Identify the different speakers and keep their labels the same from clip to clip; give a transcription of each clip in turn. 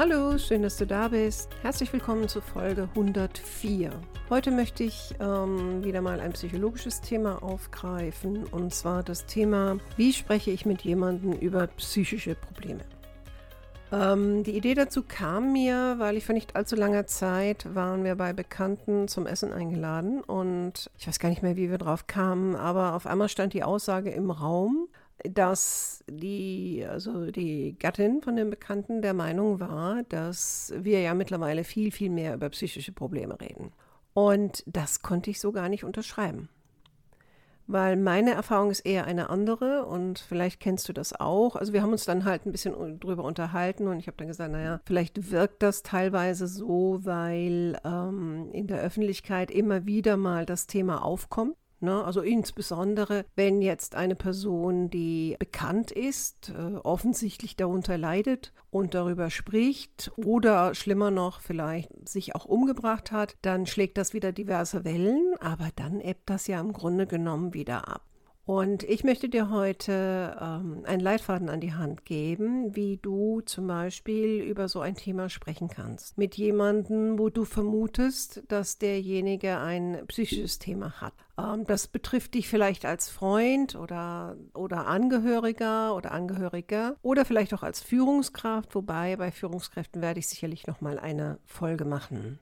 Speaker 1: Hallo, schön, dass du da bist. Herzlich willkommen zu Folge 104. Heute möchte ich ähm, wieder mal ein psychologisches Thema aufgreifen und zwar das Thema, wie spreche ich mit jemandem über psychische Probleme. Ähm, die Idee dazu kam mir, weil ich vor nicht allzu langer Zeit waren wir bei Bekannten zum Essen eingeladen und ich weiß gar nicht mehr, wie wir drauf kamen, aber auf einmal stand die Aussage im Raum, dass die, also die Gattin von dem Bekannten der Meinung war, dass wir ja mittlerweile viel, viel mehr über psychische Probleme reden. Und das konnte ich so gar nicht unterschreiben. Weil meine Erfahrung ist eher eine andere und vielleicht kennst du das auch. Also wir haben uns dann halt ein bisschen drüber unterhalten und ich habe dann gesagt, naja, vielleicht wirkt das teilweise so, weil ähm, in der Öffentlichkeit immer wieder mal das Thema aufkommt Ne? Also insbesondere, wenn jetzt eine Person, die bekannt ist, äh, offensichtlich darunter leidet und darüber spricht oder schlimmer noch vielleicht sich auch umgebracht hat, dann schlägt das wieder diverse Wellen, aber dann ebbt das ja im Grunde genommen wieder ab. Und ich möchte dir heute ähm, einen Leitfaden an die Hand geben, wie du zum Beispiel über so ein Thema sprechen kannst. Mit jemandem, wo du vermutest, dass derjenige ein psychisches Thema hat. Ähm, das betrifft dich vielleicht als Freund oder, oder Angehöriger oder Angehöriger oder vielleicht auch als Führungskraft, wobei bei Führungskräften werde ich sicherlich nochmal eine Folge machen.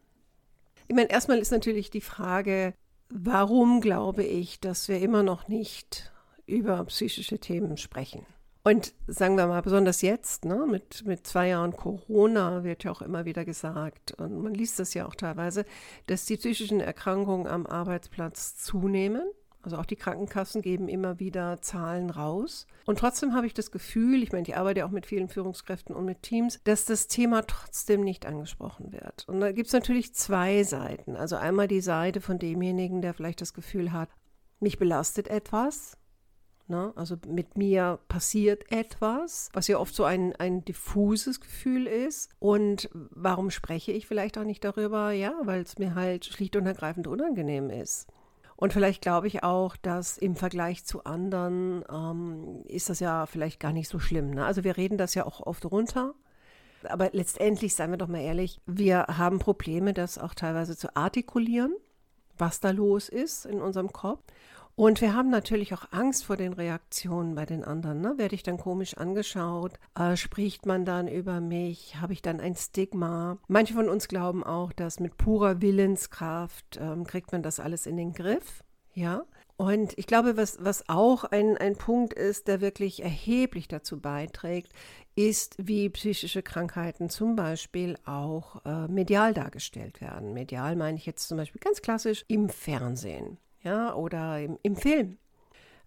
Speaker 1: Ich meine, erstmal ist natürlich die Frage, Warum glaube ich, dass wir immer noch nicht über psychische Themen sprechen? Und sagen wir mal, besonders jetzt, ne, mit, mit zwei Jahren Corona wird ja auch immer wieder gesagt, und man liest das ja auch teilweise, dass die psychischen Erkrankungen am Arbeitsplatz zunehmen. Also auch die Krankenkassen geben immer wieder Zahlen raus. Und trotzdem habe ich das Gefühl, ich meine, ich arbeite ja auch mit vielen Führungskräften und mit Teams, dass das Thema trotzdem nicht angesprochen wird. Und da gibt es natürlich zwei Seiten. Also einmal die Seite von demjenigen, der vielleicht das Gefühl hat, mich belastet etwas. Ne? Also mit mir passiert etwas, was ja oft so ein, ein diffuses Gefühl ist. Und warum spreche ich vielleicht auch nicht darüber? Ja, weil es mir halt schlicht und ergreifend unangenehm ist. Und vielleicht glaube ich auch, dass im Vergleich zu anderen ähm, ist das ja vielleicht gar nicht so schlimm. Ne? Also wir reden das ja auch oft runter. Aber letztendlich, seien wir doch mal ehrlich, wir haben Probleme, das auch teilweise zu artikulieren, was da los ist in unserem Kopf. Und wir haben natürlich auch Angst vor den Reaktionen bei den anderen. Ne? Werde ich dann komisch angeschaut? Äh, spricht man dann über mich? Habe ich dann ein Stigma? Manche von uns glauben auch, dass mit purer Willenskraft ähm, kriegt man das alles in den Griff. Ja. Und ich glaube, was, was auch ein, ein Punkt ist, der wirklich erheblich dazu beiträgt, ist, wie psychische Krankheiten zum Beispiel auch äh, medial dargestellt werden. Medial meine ich jetzt zum Beispiel ganz klassisch im Fernsehen ja, oder im, im Film.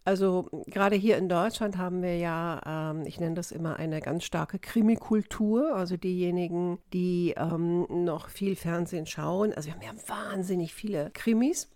Speaker 1: Also gerade hier in Deutschland haben wir ja, ähm, ich nenne das immer eine ganz starke Krimikultur. Also diejenigen, die ähm, noch viel Fernsehen schauen. Also wir haben ja wahnsinnig viele Krimis.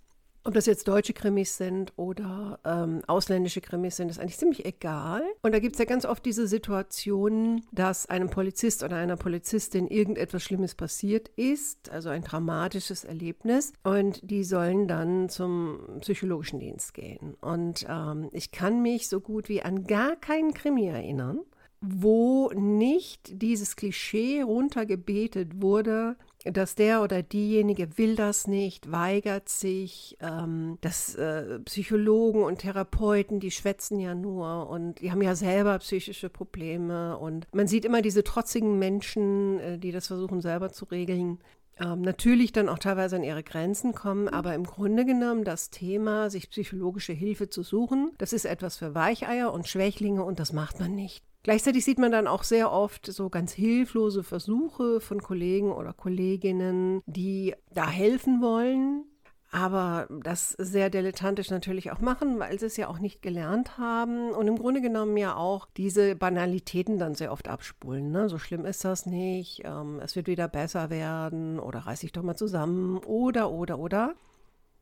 Speaker 1: Ob das jetzt deutsche Krimis sind oder ähm, ausländische Krimis sind, ist eigentlich ziemlich egal. Und da gibt es ja ganz oft diese Situationen, dass einem Polizist oder einer Polizistin irgendetwas Schlimmes passiert ist, also ein dramatisches Erlebnis. Und die sollen dann zum psychologischen Dienst gehen. Und ähm, ich kann mich so gut wie an gar keinen Krimi erinnern, wo nicht dieses Klischee runtergebetet wurde, dass der oder diejenige will das nicht, weigert sich, ähm, dass äh, Psychologen und Therapeuten, die schwätzen ja nur und die haben ja selber psychische Probleme und man sieht immer diese trotzigen Menschen, äh, die das versuchen selber zu regeln. Ähm, natürlich dann auch teilweise an ihre Grenzen kommen, aber im Grunde genommen das Thema, sich psychologische Hilfe zu suchen, das ist etwas für Weicheier und Schwächlinge und das macht man nicht. Gleichzeitig sieht man dann auch sehr oft so ganz hilflose Versuche von Kollegen oder Kolleginnen, die da helfen wollen, aber das sehr dilettantisch natürlich auch machen, weil sie es ja auch nicht gelernt haben und im Grunde genommen ja auch diese Banalitäten dann sehr oft abspulen. Ne? So schlimm ist das nicht, ähm, es wird wieder besser werden oder reiß dich doch mal zusammen oder, oder, oder.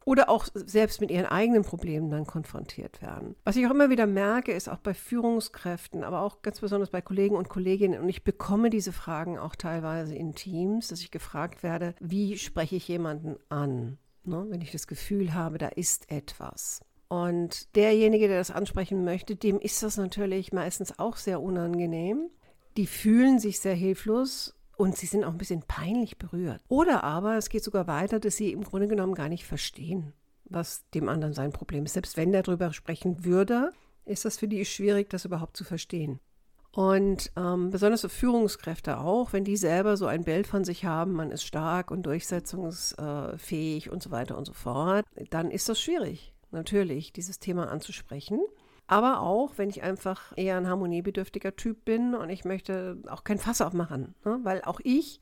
Speaker 1: Oder auch selbst mit ihren eigenen Problemen dann konfrontiert werden. Was ich auch immer wieder merke, ist auch bei Führungskräften, aber auch ganz besonders bei Kollegen und Kolleginnen, und ich bekomme diese Fragen auch teilweise in Teams, dass ich gefragt werde, wie spreche ich jemanden an? ne, wenn ich das Gefühl habe, da ist etwas. Und derjenige, der das ansprechen möchte, dem ist das natürlich meistens auch sehr unangenehm. Die fühlen sich sehr hilflos und sie sind auch ein bisschen peinlich berührt. Oder aber es geht sogar weiter, dass sie im Grunde genommen gar nicht verstehen, was dem anderen sein Problem ist. Selbst wenn der darüber sprechen würde, ist das für die schwierig, das überhaupt zu verstehen. Und ähm, besonders für Führungskräfte auch, wenn die selber so ein Bild von sich haben, man ist stark und durchsetzungsfähig und so weiter und so fort, dann ist das schwierig, natürlich, dieses Thema anzusprechen. Aber auch, wenn ich einfach eher ein harmoniebedürftiger Typ bin und ich möchte auch kein Fass aufmachen, ne? weil auch ich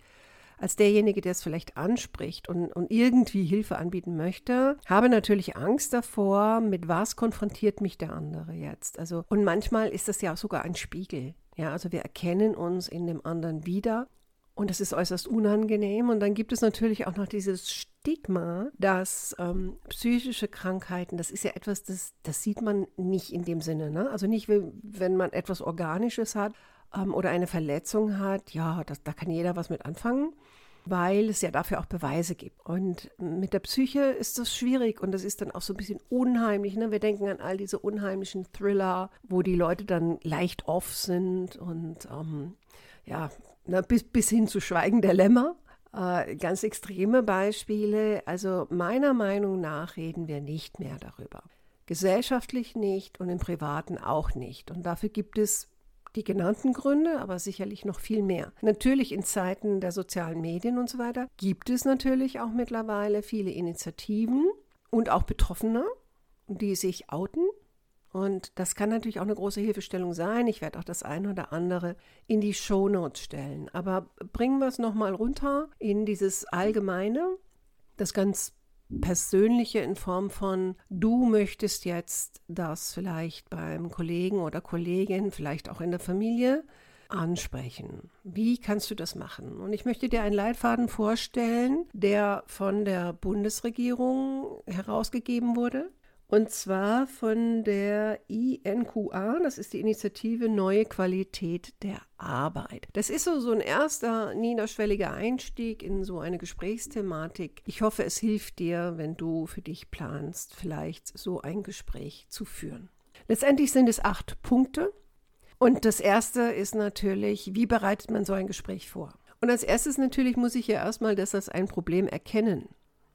Speaker 1: als derjenige, der es vielleicht anspricht und, und irgendwie Hilfe anbieten möchte, habe natürlich Angst davor, mit was konfrontiert mich der andere jetzt. Also, und manchmal ist das ja auch sogar ein Spiegel. Ja, also wir erkennen uns in dem anderen wieder und das ist äußerst unangenehm. Und dann gibt es natürlich auch noch dieses Stigma, dass ähm, psychische Krankheiten, das ist ja etwas, das, das sieht man nicht in dem Sinne. Ne? Also nicht, wenn man etwas Organisches hat, ähm, oder eine Verletzung hat, ja, das, da kann jeder was mit anfangen, weil es ja dafür auch Beweise gibt. Und mit der Psyche ist das schwierig und das ist dann auch so ein bisschen unheimlich. Ne? Wir denken an all diese unheimlichen Thriller, wo die Leute dann leicht off sind und ähm, ja, na, bis, bis hin zu Schweigen der Lämmer. Äh, ganz extreme Beispiele. Also meiner Meinung nach reden wir nicht mehr darüber. Gesellschaftlich nicht und im Privaten auch nicht. Und dafür gibt es die genannten Gründe, aber sicherlich noch viel mehr. Natürlich in Zeiten der sozialen Medien und so weiter gibt es natürlich auch mittlerweile viele Initiativen und auch Betroffene, die sich outen. Und das kann natürlich auch eine große Hilfestellung sein. Ich werde auch das eine oder andere in die Shownotes stellen. Aber bringen wir es nochmal runter in dieses Allgemeine, das ganz Persönliche in Form von, du möchtest jetzt das vielleicht beim Kollegen oder Kollegin, vielleicht auch in der Familie ansprechen. Wie kannst du das machen? Und ich möchte dir einen Leitfaden vorstellen, der von der Bundesregierung herausgegeben wurde. Und zwar von der INQA, das ist die Initiative Neue Qualität der Arbeit. Das ist so, so ein erster niederschwelliger Einstieg in so eine Gesprächsthematik. Ich hoffe, es hilft dir, wenn du für dich planst, vielleicht so ein Gespräch zu führen. Letztendlich sind es acht Punkte. Und das erste ist natürlich, wie bereitet man so ein Gespräch vor? Und als erstes natürlich muss ich ja erstmal das als ein Problem erkennen.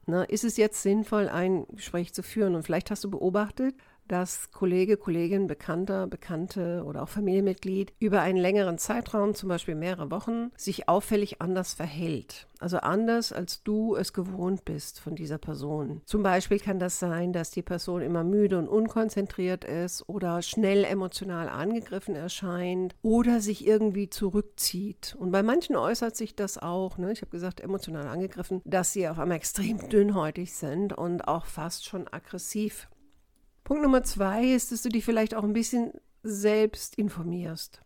Speaker 1: Na, ist es jetzt sinnvoll, ein Gespräch zu führen? Und vielleicht hast du beobachtet, dass Kollege, Kollegin, Bekannter, Bekannte oder auch Familienmitglied über einen längeren Zeitraum, zum Beispiel mehrere Wochen, sich auffällig anders verhält. Also anders, als du es gewohnt bist von dieser Person. Zum Beispiel kann das sein, dass die Person immer müde und unkonzentriert ist oder schnell emotional angegriffen erscheint oder sich irgendwie zurückzieht. Und bei manchen äußert sich das auch, ne? ich habe gesagt, emotional angegriffen, dass sie auf einmal extrem dünnhäutig sind und auch fast schon aggressiv Punkt Nummer zwei ist, dass du dich vielleicht auch ein bisschen selbst informierst.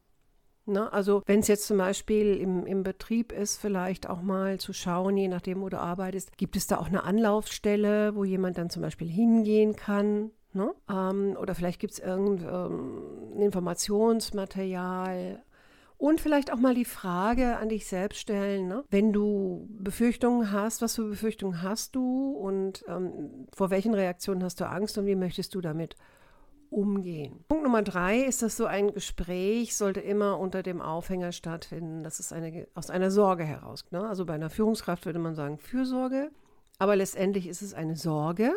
Speaker 1: Ne? Also wenn es jetzt zum Beispiel im, im Betrieb ist, vielleicht auch mal zu schauen, je nachdem, wo du arbeitest, gibt es da auch eine Anlaufstelle, wo jemand dann zum Beispiel hingehen kann. Ne? Ähm, oder vielleicht gibt es irgendein ähm, Informationsmaterial und vielleicht auch mal die Frage an dich selbst stellen, ne? wenn du Befürchtungen hast, was für Befürchtungen hast du und ähm, vor welchen Reaktionen hast du Angst und wie möchtest du damit umgehen. Punkt Nummer drei ist, dass so ein Gespräch sollte immer unter dem Aufhänger stattfinden, dass es eine, aus einer Sorge heraus. Ne? Also bei einer Führungskraft würde man sagen Fürsorge, aber letztendlich ist es eine Sorge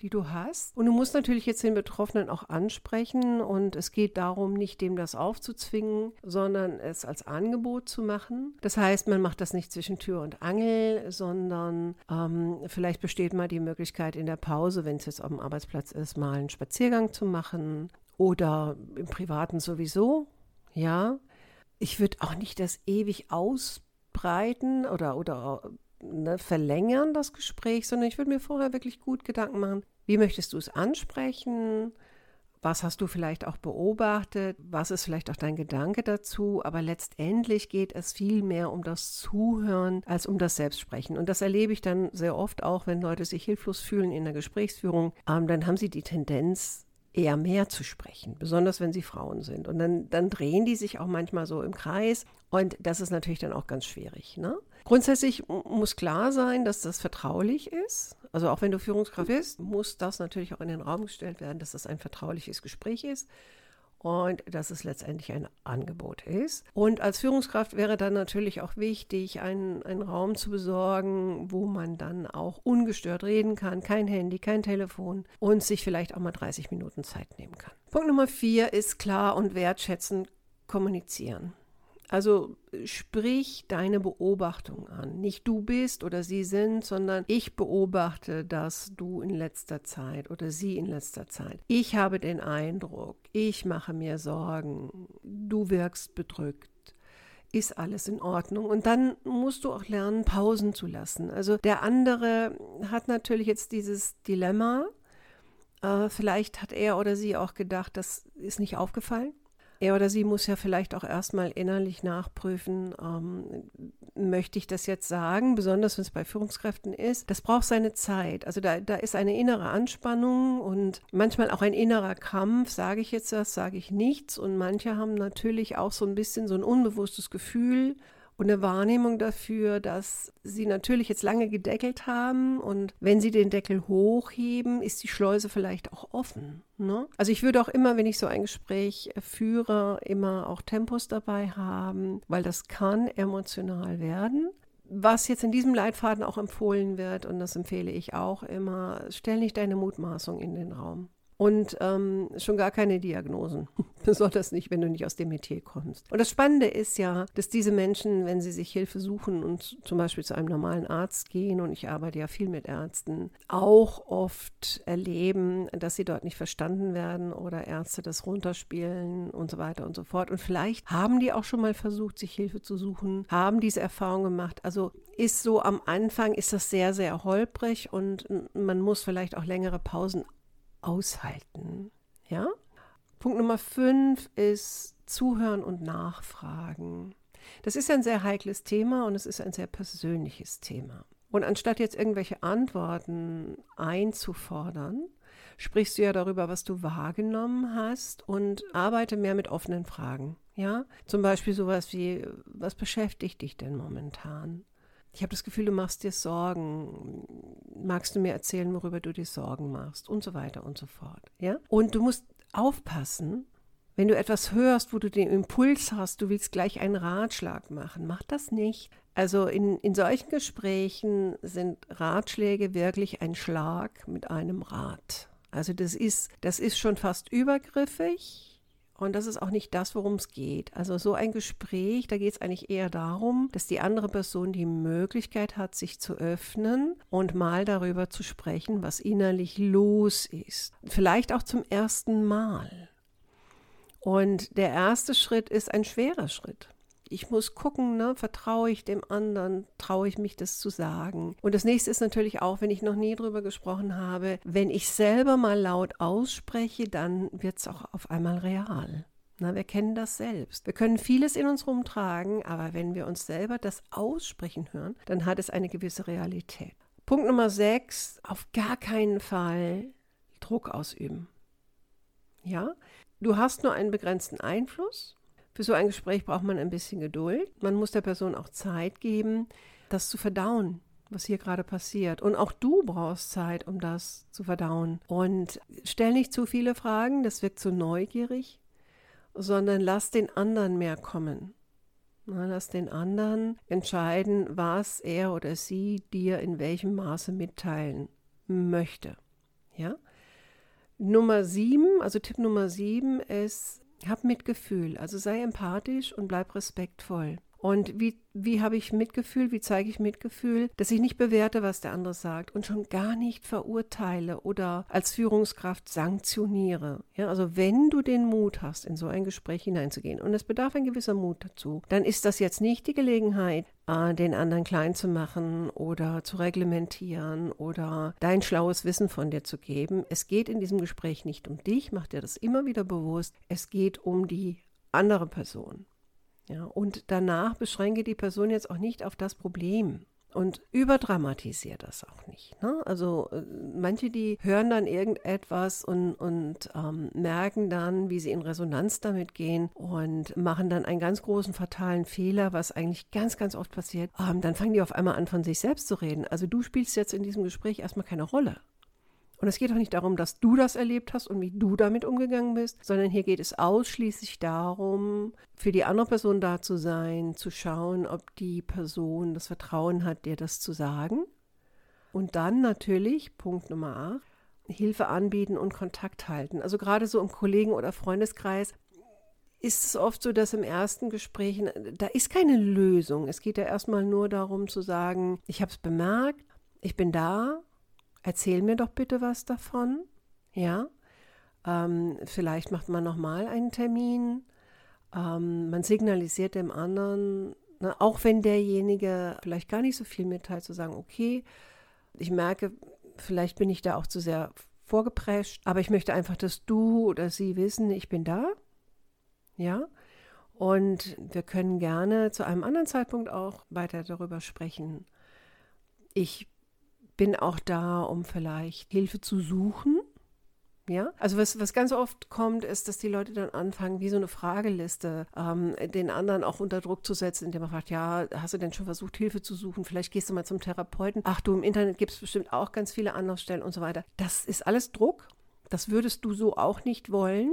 Speaker 1: die du hast. Und du musst natürlich jetzt den Betroffenen auch ansprechen und es geht darum, nicht dem das aufzuzwingen, sondern es als Angebot zu machen. Das heißt, man macht das nicht zwischen Tür und Angel, sondern ähm, vielleicht besteht mal die Möglichkeit in der Pause, wenn es jetzt auf dem Arbeitsplatz ist, mal einen Spaziergang zu machen oder im Privaten sowieso. Ja, ich würde auch nicht das ewig ausbreiten oder, oder ne, verlängern, das Gespräch, sondern ich würde mir vorher wirklich gut Gedanken machen, wie möchtest du es ansprechen? Was hast du vielleicht auch beobachtet? Was ist vielleicht auch dein Gedanke dazu? Aber letztendlich geht es viel mehr um das Zuhören als um das Selbstsprechen. Und das erlebe ich dann sehr oft auch, wenn Leute sich hilflos fühlen in der Gesprächsführung. Ähm, dann haben sie die Tendenz, eher mehr zu sprechen, besonders wenn sie Frauen sind. Und dann, dann drehen die sich auch manchmal so im Kreis. Und das ist natürlich dann auch ganz schwierig. Ne? Grundsätzlich muss klar sein, dass das vertraulich ist. Also auch wenn du Führungskraft bist, muss das natürlich auch in den Raum gestellt werden, dass das ein vertrauliches Gespräch ist und dass es letztendlich ein Angebot ist. Und als Führungskraft wäre dann natürlich auch wichtig, einen, einen Raum zu besorgen, wo man dann auch ungestört reden kann, kein Handy, kein Telefon und sich vielleicht auch mal 30 Minuten Zeit nehmen kann. Punkt Nummer vier ist klar und wertschätzend kommunizieren. Also sprich deine Beobachtung an. Nicht du bist oder sie sind, sondern ich beobachte, dass du in letzter Zeit oder sie in letzter Zeit. Ich habe den Eindruck, ich mache mir Sorgen, du wirkst bedrückt. Ist alles in Ordnung? Und dann musst du auch lernen, Pausen zu lassen. Also der andere hat natürlich jetzt dieses Dilemma. Äh, vielleicht hat er oder sie auch gedacht, das ist nicht aufgefallen er oder sie muss ja vielleicht auch erstmal innerlich nachprüfen, ähm, möchte ich das jetzt sagen, besonders wenn es bei Führungskräften ist. Das braucht seine Zeit. Also da, da ist eine innere Anspannung und manchmal auch ein innerer Kampf. Sage ich jetzt das, sage ich nichts. Und manche haben natürlich auch so ein bisschen so ein unbewusstes Gefühl, und eine Wahrnehmung dafür, dass sie natürlich jetzt lange gedeckelt haben und wenn sie den Deckel hochheben, ist die Schleuse vielleicht auch offen. Ne? Also ich würde auch immer, wenn ich so ein Gespräch führe, immer auch Tempos dabei haben, weil das kann emotional werden. Was jetzt in diesem Leitfaden auch empfohlen wird, und das empfehle ich auch immer, stell nicht deine Mutmaßung in den Raum und ähm, schon gar keine Diagnosen. Besonders nicht, wenn du nicht aus dem Metier kommst. Und das Spannende ist ja, dass diese Menschen, wenn sie sich Hilfe suchen und zum Beispiel zu einem normalen Arzt gehen, und ich arbeite ja viel mit Ärzten, auch oft erleben, dass sie dort nicht verstanden werden oder Ärzte das runterspielen und so weiter und so fort. Und vielleicht haben die auch schon mal versucht, sich Hilfe zu suchen, haben diese Erfahrung gemacht. Also ist so am Anfang ist das sehr, sehr holprig und man muss vielleicht auch längere Pausen aushalten. Ja? Punkt Nummer fünf ist Zuhören und Nachfragen. Das ist ein sehr heikles Thema und es ist ein sehr persönliches Thema. Und anstatt jetzt irgendwelche Antworten einzufordern, sprichst du ja darüber, was du wahrgenommen hast und arbeite mehr mit offenen Fragen. Ja, zum Beispiel sowas wie, was beschäftigt dich denn momentan? Ich habe das Gefühl, du machst dir Sorgen. Magst du mir erzählen, worüber du dir Sorgen machst? Und so weiter und so fort. Ja? Und du musst aufpassen, wenn du etwas hörst, wo du den Impuls hast, du willst gleich einen Ratschlag machen, mach das nicht. Also in, in solchen Gesprächen sind Ratschläge wirklich ein Schlag mit einem Rat. Also das ist, das ist schon fast übergriffig und das ist auch nicht das, worum es geht. Also so ein Gespräch, da geht es eigentlich eher darum, dass die andere Person die Möglichkeit hat, sich zu öffnen und mal darüber zu sprechen, was innerlich los ist. Vielleicht auch zum ersten Mal. Und der erste Schritt ist ein schwerer Schritt ich muss gucken, ne, vertraue ich dem anderen, traue ich mich das zu sagen. Und das nächste ist natürlich auch, wenn ich noch nie drüber gesprochen habe, wenn ich selber mal laut ausspreche, dann wird es auch auf einmal real. Na, wir kennen das selbst. Wir können vieles in uns rumtragen, aber wenn wir uns selber das aussprechen hören, dann hat es eine gewisse Realität. Punkt Nummer sechs, auf gar keinen Fall Druck ausüben. Ja, du hast nur einen begrenzten Einfluss für so ein Gespräch braucht man ein bisschen Geduld. Man muss der Person auch Zeit geben, das zu verdauen, was hier gerade passiert. Und auch du brauchst Zeit, um das zu verdauen. Und stell nicht zu viele Fragen, das wirkt zu neugierig, sondern lass den anderen mehr kommen. Lass den anderen entscheiden, was er oder sie dir in welchem Maße mitteilen möchte. Ja? Nummer sieben, also Tipp Nummer sieben ist, hab Mitgefühl, also sei empathisch und bleib respektvoll. Und wie, wie habe ich Mitgefühl, wie zeige ich Mitgefühl, dass ich nicht bewerte, was der andere sagt und schon gar nicht verurteile oder als Führungskraft sanktioniere. Ja, also wenn du den Mut hast, in so ein Gespräch hineinzugehen und es bedarf ein gewisser Mut dazu, dann ist das jetzt nicht die Gelegenheit, äh, den anderen klein zu machen oder zu reglementieren oder dein schlaues Wissen von dir zu geben. Es geht in diesem Gespräch nicht um dich, mach dir das immer wieder bewusst. Es geht um die andere Person. Ja, und danach beschränke die Person jetzt auch nicht auf das Problem und überdramatisiert das auch nicht. Ne? Also äh, manche, die hören dann irgendetwas und, und ähm, merken dann, wie sie in Resonanz damit gehen und machen dann einen ganz großen fatalen Fehler, was eigentlich ganz, ganz oft passiert. Ähm, dann fangen die auf einmal an, von sich selbst zu reden. Also du spielst jetzt in diesem Gespräch erstmal keine Rolle. Und es geht auch nicht darum, dass du das erlebt hast und wie du damit umgegangen bist, sondern hier geht es ausschließlich darum, für die andere Person da zu sein, zu schauen, ob die Person das Vertrauen hat, dir das zu sagen. Und dann natürlich, Punkt Nummer 8, Hilfe anbieten und Kontakt halten. Also gerade so im Kollegen- oder Freundeskreis ist es oft so, dass im ersten Gespräch, da ist keine Lösung. Es geht ja erstmal nur darum zu sagen, ich habe es bemerkt, ich bin da, erzähl mir doch bitte was davon. Ja, ähm, vielleicht macht man nochmal einen Termin. Ähm, man signalisiert dem anderen, na, auch wenn derjenige vielleicht gar nicht so viel mitteilt, zu sagen, okay, ich merke, vielleicht bin ich da auch zu sehr vorgeprescht, aber ich möchte einfach, dass du oder sie wissen, ich bin da. Ja. Und wir können gerne zu einem anderen Zeitpunkt auch weiter darüber sprechen. Ich bin auch da, um vielleicht Hilfe zu suchen. Ja, also was, was ganz oft kommt, ist, dass die Leute dann anfangen, wie so eine Frageliste, ähm, den anderen auch unter Druck zu setzen, indem man fragt, ja, hast du denn schon versucht, Hilfe zu suchen? Vielleicht gehst du mal zum Therapeuten. Ach du, im Internet gibt es bestimmt auch ganz viele Anlaufstellen und so weiter. Das ist alles Druck. Das würdest du so auch nicht wollen.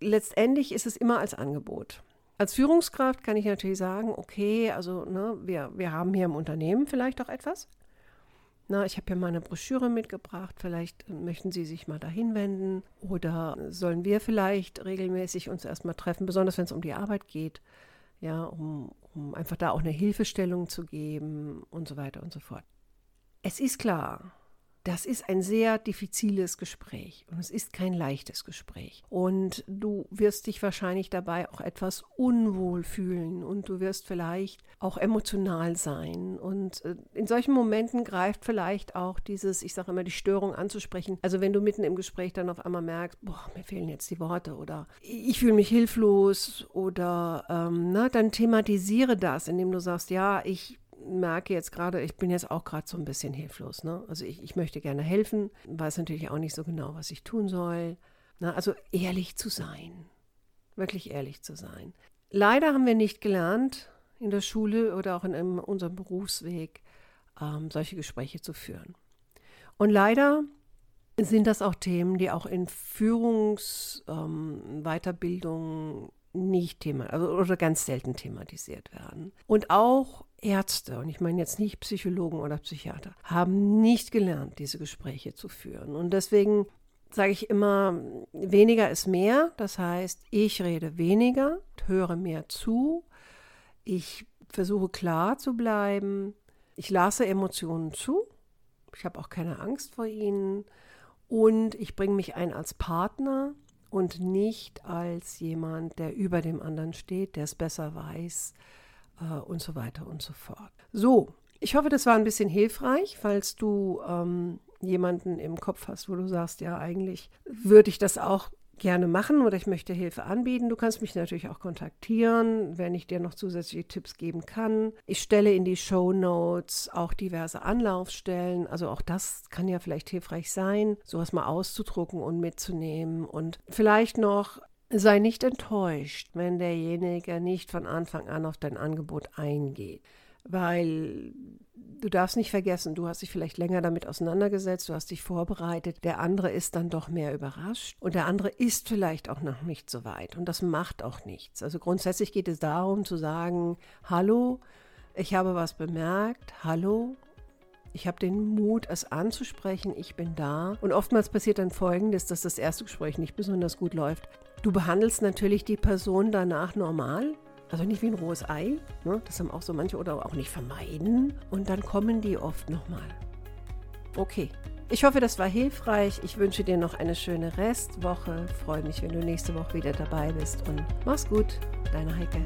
Speaker 1: Letztendlich ist es immer als Angebot. Als Führungskraft kann ich natürlich sagen, okay, also ne, wir, wir haben hier im Unternehmen vielleicht auch etwas. Na, ich habe hier mal eine Broschüre mitgebracht, vielleicht möchten Sie sich mal dahin wenden. Oder sollen wir vielleicht regelmäßig uns erstmal treffen, besonders wenn es um die Arbeit geht, ja, um, um einfach da auch eine Hilfestellung zu geben und so weiter und so fort. Es ist klar, das ist ein sehr diffiziles Gespräch und es ist kein leichtes Gespräch. Und du wirst dich wahrscheinlich dabei auch etwas unwohl fühlen und du wirst vielleicht auch emotional sein. Und äh, in solchen Momenten greift vielleicht auch dieses, ich sage immer, die Störung anzusprechen. Also wenn du mitten im Gespräch dann auf einmal merkst, boah, mir fehlen jetzt die Worte oder ich fühle mich hilflos oder ähm, na, dann thematisiere das, indem du sagst, ja, ich merke jetzt gerade, ich bin jetzt auch gerade so ein bisschen hilflos. Ne? Also ich, ich möchte gerne helfen, weiß natürlich auch nicht so genau, was ich tun soll. Na, also ehrlich zu sein, wirklich ehrlich zu sein. Leider haben wir nicht gelernt in der Schule oder auch in unserem Berufsweg, ähm, solche Gespräche zu führen. Und leider sind das auch Themen, die auch in Führungsweiterbildung ähm, nicht Thema also, oder ganz selten thematisiert werden. Und auch Ärzte, und ich meine jetzt nicht Psychologen oder Psychiater, haben nicht gelernt, diese Gespräche zu führen. Und deswegen sage ich immer, weniger ist mehr. Das heißt, ich rede weniger, höre mehr zu, ich versuche klar zu bleiben, ich lasse Emotionen zu, ich habe auch keine Angst vor ihnen und ich bringe mich ein als Partner und nicht als jemand, der über dem anderen steht, der es besser weiß, äh, und so weiter und so fort. So, ich hoffe, das war ein bisschen hilfreich, falls du ähm, jemanden im Kopf hast, wo du sagst, ja, eigentlich würde ich das auch gerne machen oder ich möchte Hilfe anbieten. Du kannst mich natürlich auch kontaktieren, wenn ich dir noch zusätzliche Tipps geben kann. Ich stelle in die Show Notes auch diverse Anlaufstellen. Also auch das kann ja vielleicht hilfreich sein, sowas mal auszudrucken und mitzunehmen. Und vielleicht noch Sei nicht enttäuscht, wenn derjenige nicht von Anfang an auf dein Angebot eingeht, weil du darfst nicht vergessen, du hast dich vielleicht länger damit auseinandergesetzt, du hast dich vorbereitet, der andere ist dann doch mehr überrascht und der andere ist vielleicht auch noch nicht so weit und das macht auch nichts. Also grundsätzlich geht es darum zu sagen, hallo, ich habe was bemerkt, hallo, ich habe den Mut, es anzusprechen, ich bin da. Und oftmals passiert dann Folgendes, dass das erste Gespräch nicht besonders gut läuft. Du behandelst natürlich die Person danach normal, Also nicht wie ein rohes Ei, ne? das haben auch so manche oder auch nicht vermeiden. Und dann kommen die oft nochmal. Okay, ich hoffe, das war hilfreich. Ich wünsche dir noch eine schöne Restwoche. Freue mich, wenn du nächste Woche wieder dabei bist. Und mach's gut, deine Heike.